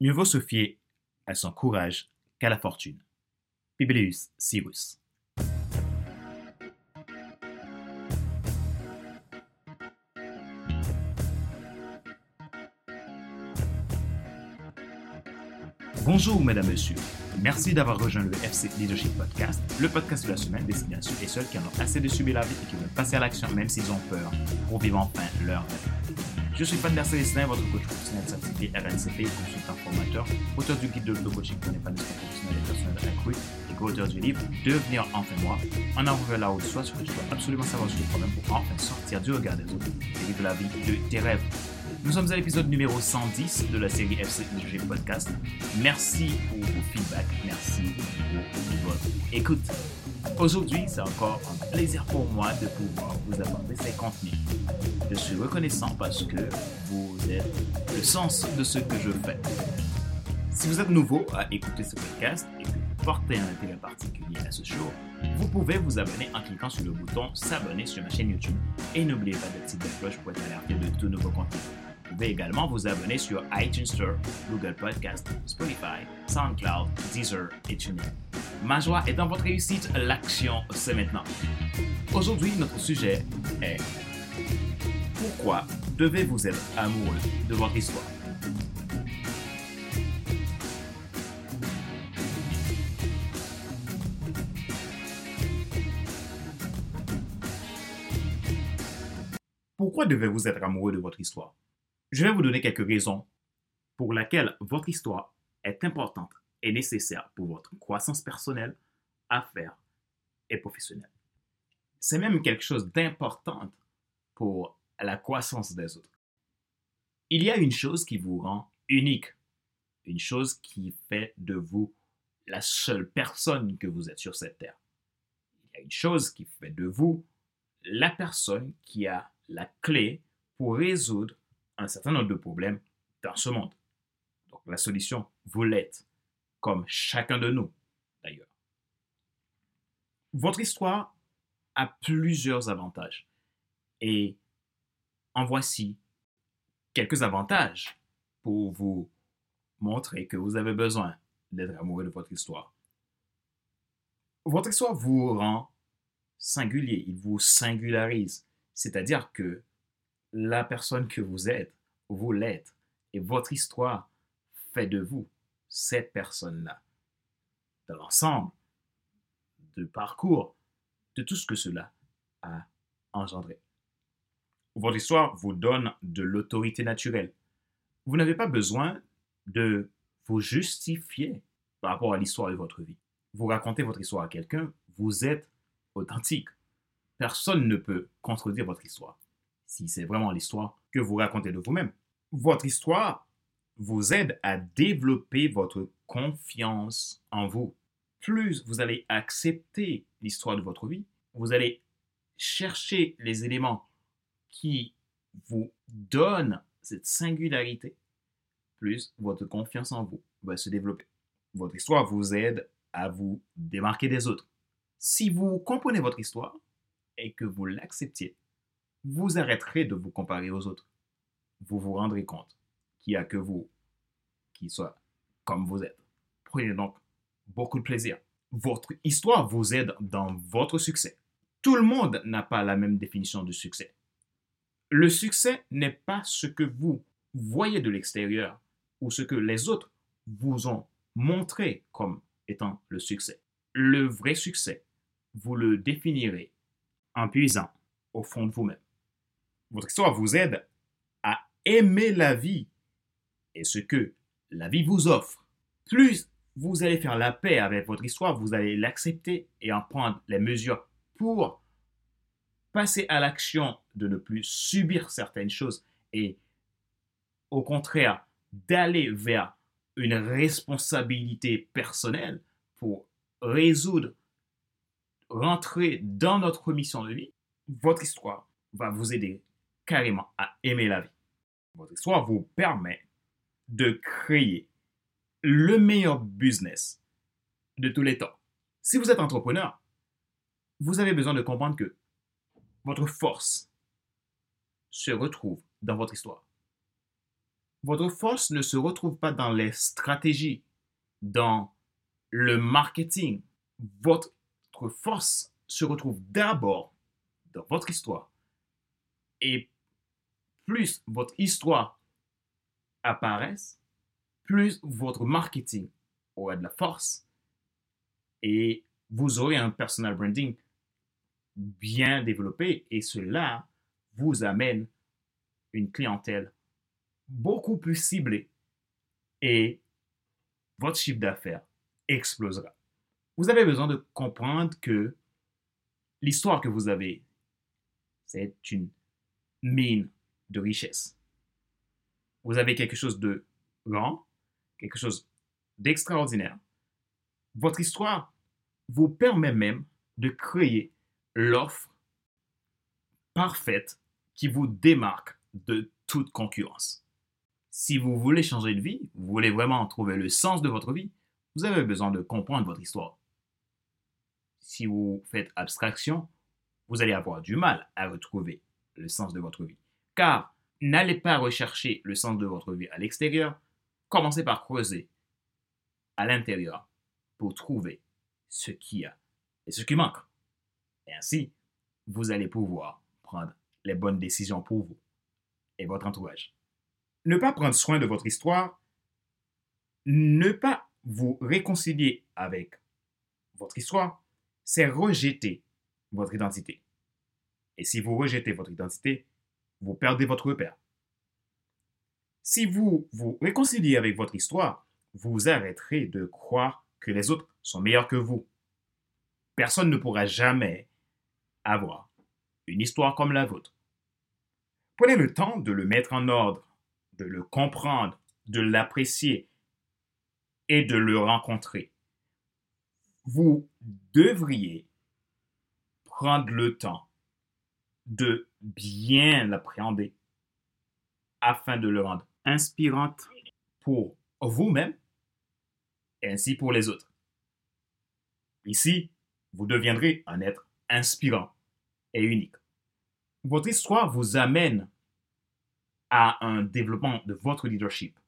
Mieux vaut se fier à son courage qu'à la fortune. Publius Cyrus. Bonjour, mesdames, messieurs. Merci d'avoir rejoint le FC Leadership Podcast, le podcast de la semaine destiné à ceux et celles qui en ont assez de subir la vie et qui veulent passer à l'action même s'ils ont peur pour vivre enfin leur vie. Je suis Pander Célestin, votre coach professionnel certifié RNCP, consultant formateur, auteur du guide de l'auto-coaching pour l'épanouissement professionnel et personnel accru et co-auteur du livre Devenir enfin moi, en avant vers la haute soit ce que tu dois absolument savoir sur le problème pour enfin sortir du regard des autres et vivre la vie de tes rêves. Nous sommes à l'épisode numéro 110 de la série FC Leadership Podcast. Merci pour vos feedbacks, merci pour votre écoute. Aujourd'hui, c'est encore un plaisir pour moi de pouvoir vous apporter ces contenus. Je suis reconnaissant parce que vous êtes le sens de ce que je fais. Si vous êtes nouveau à écouter ce podcast et que vous portez un intérêt particulier à ce show, vous pouvez vous abonner en cliquant sur le bouton s'abonner sur ma chaîne YouTube et n'oubliez pas d'activer la cloche pour être alerté de tout nouveau contenu. Vous pouvez également vous abonner sur iTunes Store, Google Podcast, Spotify, SoundCloud, Deezer et TuneIn. Ma joie est dans votre réussite, l'action c'est maintenant. Aujourd'hui, notre sujet est Pourquoi devez-vous être amoureux de votre histoire? Pourquoi devez-vous être amoureux de votre histoire? Je vais vous donner quelques raisons pour lesquelles votre histoire est importante et nécessaire pour votre croissance personnelle, affaires et professionnelle. C'est même quelque chose d'important pour la croissance des autres. Il y a une chose qui vous rend unique, une chose qui fait de vous la seule personne que vous êtes sur cette terre. Il y a une chose qui fait de vous la personne qui a la clé pour résoudre un certain nombre de problèmes dans ce monde. Donc la solution, vous l'êtes, comme chacun de nous d'ailleurs. Votre histoire a plusieurs avantages et en voici quelques avantages pour vous montrer que vous avez besoin d'être amoureux de votre histoire. Votre histoire vous rend singulier, il vous singularise. C'est-à-dire que la personne que vous êtes, vous l'êtes, et votre histoire fait de vous cette personne-là. Dans l'ensemble de parcours, de tout ce que cela a engendré. Votre histoire vous donne de l'autorité naturelle. Vous n'avez pas besoin de vous justifier par rapport à l'histoire de votre vie. Vous racontez votre histoire à quelqu'un, vous êtes authentique. Personne ne peut contredire votre histoire, si c'est vraiment l'histoire que vous racontez de vous-même. Votre histoire vous aide à développer votre confiance en vous. Plus vous allez accepter l'histoire de votre vie, vous allez chercher les éléments qui vous donnent cette singularité, plus votre confiance en vous va se développer. Votre histoire vous aide à vous démarquer des autres. Si vous comprenez votre histoire, et que vous l'acceptiez, vous arrêterez de vous comparer aux autres. Vous vous rendrez compte qu'il n'y a que vous qui soit comme vous êtes. Prenez donc beaucoup de plaisir. Votre histoire vous aide dans votre succès. Tout le monde n'a pas la même définition du succès. Le succès n'est pas ce que vous voyez de l'extérieur ou ce que les autres vous ont montré comme étant le succès. Le vrai succès, vous le définirez en puisant au fond de vous-même. Votre histoire vous aide à aimer la vie et ce que la vie vous offre. Plus vous allez faire la paix avec votre histoire, vous allez l'accepter et en prendre les mesures pour passer à l'action de ne plus subir certaines choses et au contraire d'aller vers une responsabilité personnelle pour résoudre rentrer dans notre mission de vie, votre histoire va vous aider carrément à aimer la vie. Votre histoire vous permet de créer le meilleur business de tous les temps. Si vous êtes entrepreneur, vous avez besoin de comprendre que votre force se retrouve dans votre histoire. Votre force ne se retrouve pas dans les stratégies, dans le marketing. Votre force se retrouve d'abord dans votre histoire. Et plus votre histoire apparaisse, plus votre marketing aura de la force et vous aurez un personal branding bien développé et cela vous amène une clientèle beaucoup plus ciblée et votre chiffre d'affaires explosera. Vous avez besoin de comprendre que l'histoire que vous avez, c'est une mine de richesse. Vous avez quelque chose de grand, quelque chose d'extraordinaire. Votre histoire vous permet même de créer l'offre parfaite qui vous démarque de toute concurrence. Si vous voulez changer de vie, vous voulez vraiment trouver le sens de votre vie, vous avez besoin de comprendre votre histoire. Si vous faites abstraction, vous allez avoir du mal à retrouver le sens de votre vie. Car n'allez pas rechercher le sens de votre vie à l'extérieur, commencez par creuser à l'intérieur pour trouver ce qu'il y a et ce qui manque. Et ainsi, vous allez pouvoir prendre les bonnes décisions pour vous et votre entourage. Ne pas prendre soin de votre histoire, ne pas vous réconcilier avec votre histoire, c'est rejeter votre identité. Et si vous rejetez votre identité, vous perdez votre repère. Si vous vous réconciliez avec votre histoire, vous arrêterez de croire que les autres sont meilleurs que vous. Personne ne pourra jamais avoir une histoire comme la vôtre. Prenez le temps de le mettre en ordre, de le comprendre, de l'apprécier et de le rencontrer. Vous devriez prendre le temps de bien l'appréhender afin de le rendre inspirante pour vous-même et ainsi pour les autres. Ici, vous deviendrez un être inspirant unique. Votre histoire vous amène à un développement de votre leadership.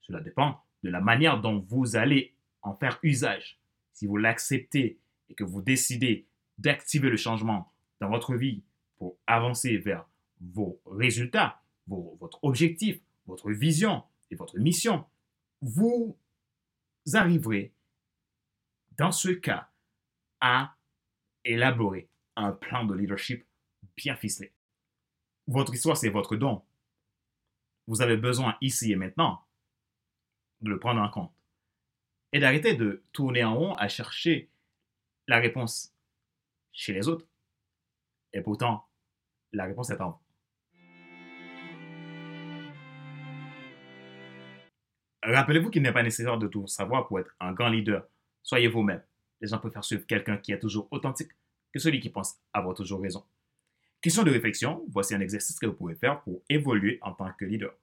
Cela dépend de la manière dont vous allez en faire usage. Si vous l'acceptez et que vous décidez d'activer le changement dans votre vie pour avancer vers vos résultats, votre objectif, votre vision et votre mission, vous arriverez dans ce cas à élaborer un plan de leadership bien ficelé. Votre histoire, c'est votre don. Vous avez besoin ici et maintenant de le prendre en compte et d'arrêter de tourner en rond à chercher la réponse chez les autres. Et pourtant, la réponse est en vous. Rappelez-vous qu'il n'est pas nécessaire de tout savoir pour être un grand leader. Soyez vous-même. Les gens préfèrent suivre quelqu'un qui est toujours authentique que celui qui pense avoir toujours raison. Question de réflexion, voici un exercice que vous pouvez faire pour évoluer en tant que leader.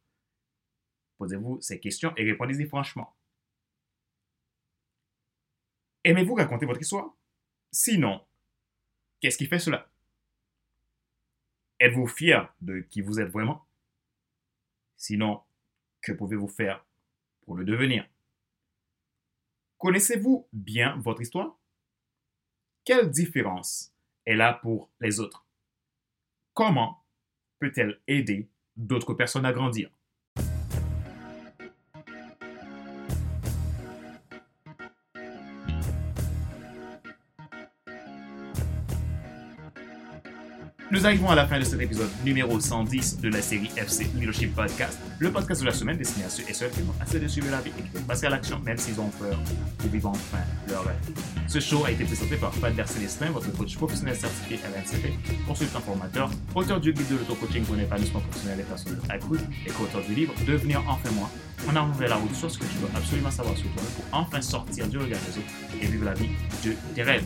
Posez-vous ces questions et répondez-y franchement. Aimez-vous raconter votre histoire? Sinon, qu'est-ce qui fait cela? Êtes-vous fier de qui vous êtes vraiment? Sinon, que pouvez-vous faire pour le devenir? Connaissez-vous bien votre histoire? Quelle différence est là pour les autres? Comment peut-elle aider d'autres personnes à grandir? Nous arrivons à la fin de cet épisode numéro 110 de la série FC Leadership Podcast, le podcast de la semaine destiné à ceux et celles qui ont assez de suivre la vie et qui veulent passer à l'action même s'ils ont peur de vivre enfin leur rêve. Ce show a été présenté par Fadler Célestin, votre coach professionnel certifié à l'NCP, consultant formateur, auteur du guide de l'auto-coaching pour l'épanouissement professionnel et personnel accru et co-auteur du livre Devenir enfin moi. On a ouvert la route sur ce que tu dois absolument savoir sur toi pour enfin sortir du regard des et vivre la vie de tes rêves.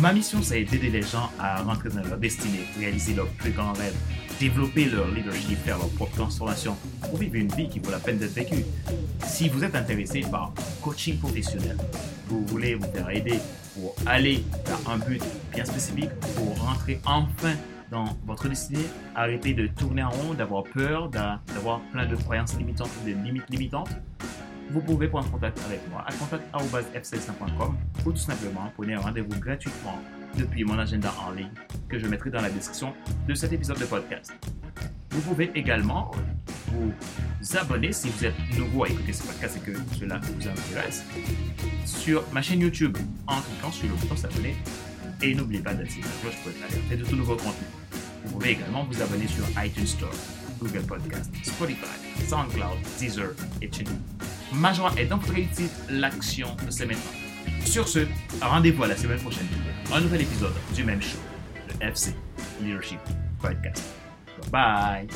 Ma mission, c'est d'aider les gens à rentrer dans leur destinée, réaliser leurs plus grands rêves, développer leur leadership, faire leur propre transformation pour vivre une vie qui vaut la peine d'être vécue. Si vous êtes intéressé par coaching professionnel, vous voulez vous faire aider pour aller vers un but bien spécifique, pour rentrer enfin dans votre destinée, arrêtez de tourner en rond, d'avoir peur, d'avoir plein de croyances limitantes ou de limites limitantes, vous pouvez prendre contact avec moi à contact.f65.com ou tout simplement prenez un rendez-vous gratuitement depuis mon agenda en ligne que je mettrai dans la description de cet épisode de podcast. Vous pouvez également vous abonner si vous êtes nouveau à écouter ce podcast et que cela vous intéresse sur ma chaîne YouTube en cliquant sur le bouton s'abonner et n'oubliez pas d'activer la cloche pour être alerté de tout nouveau contenu. Vous pouvez également vous abonner sur iTunes Store, Google Podcast, Spotify, SoundCloud, Deezer et TuneIn. Ma joie est donc réussir l'action de ces maintenant. Sur ce, rendez-vous à la semaine prochaine pour un nouvel épisode du même show, le FC Leadership Podcast. Bye!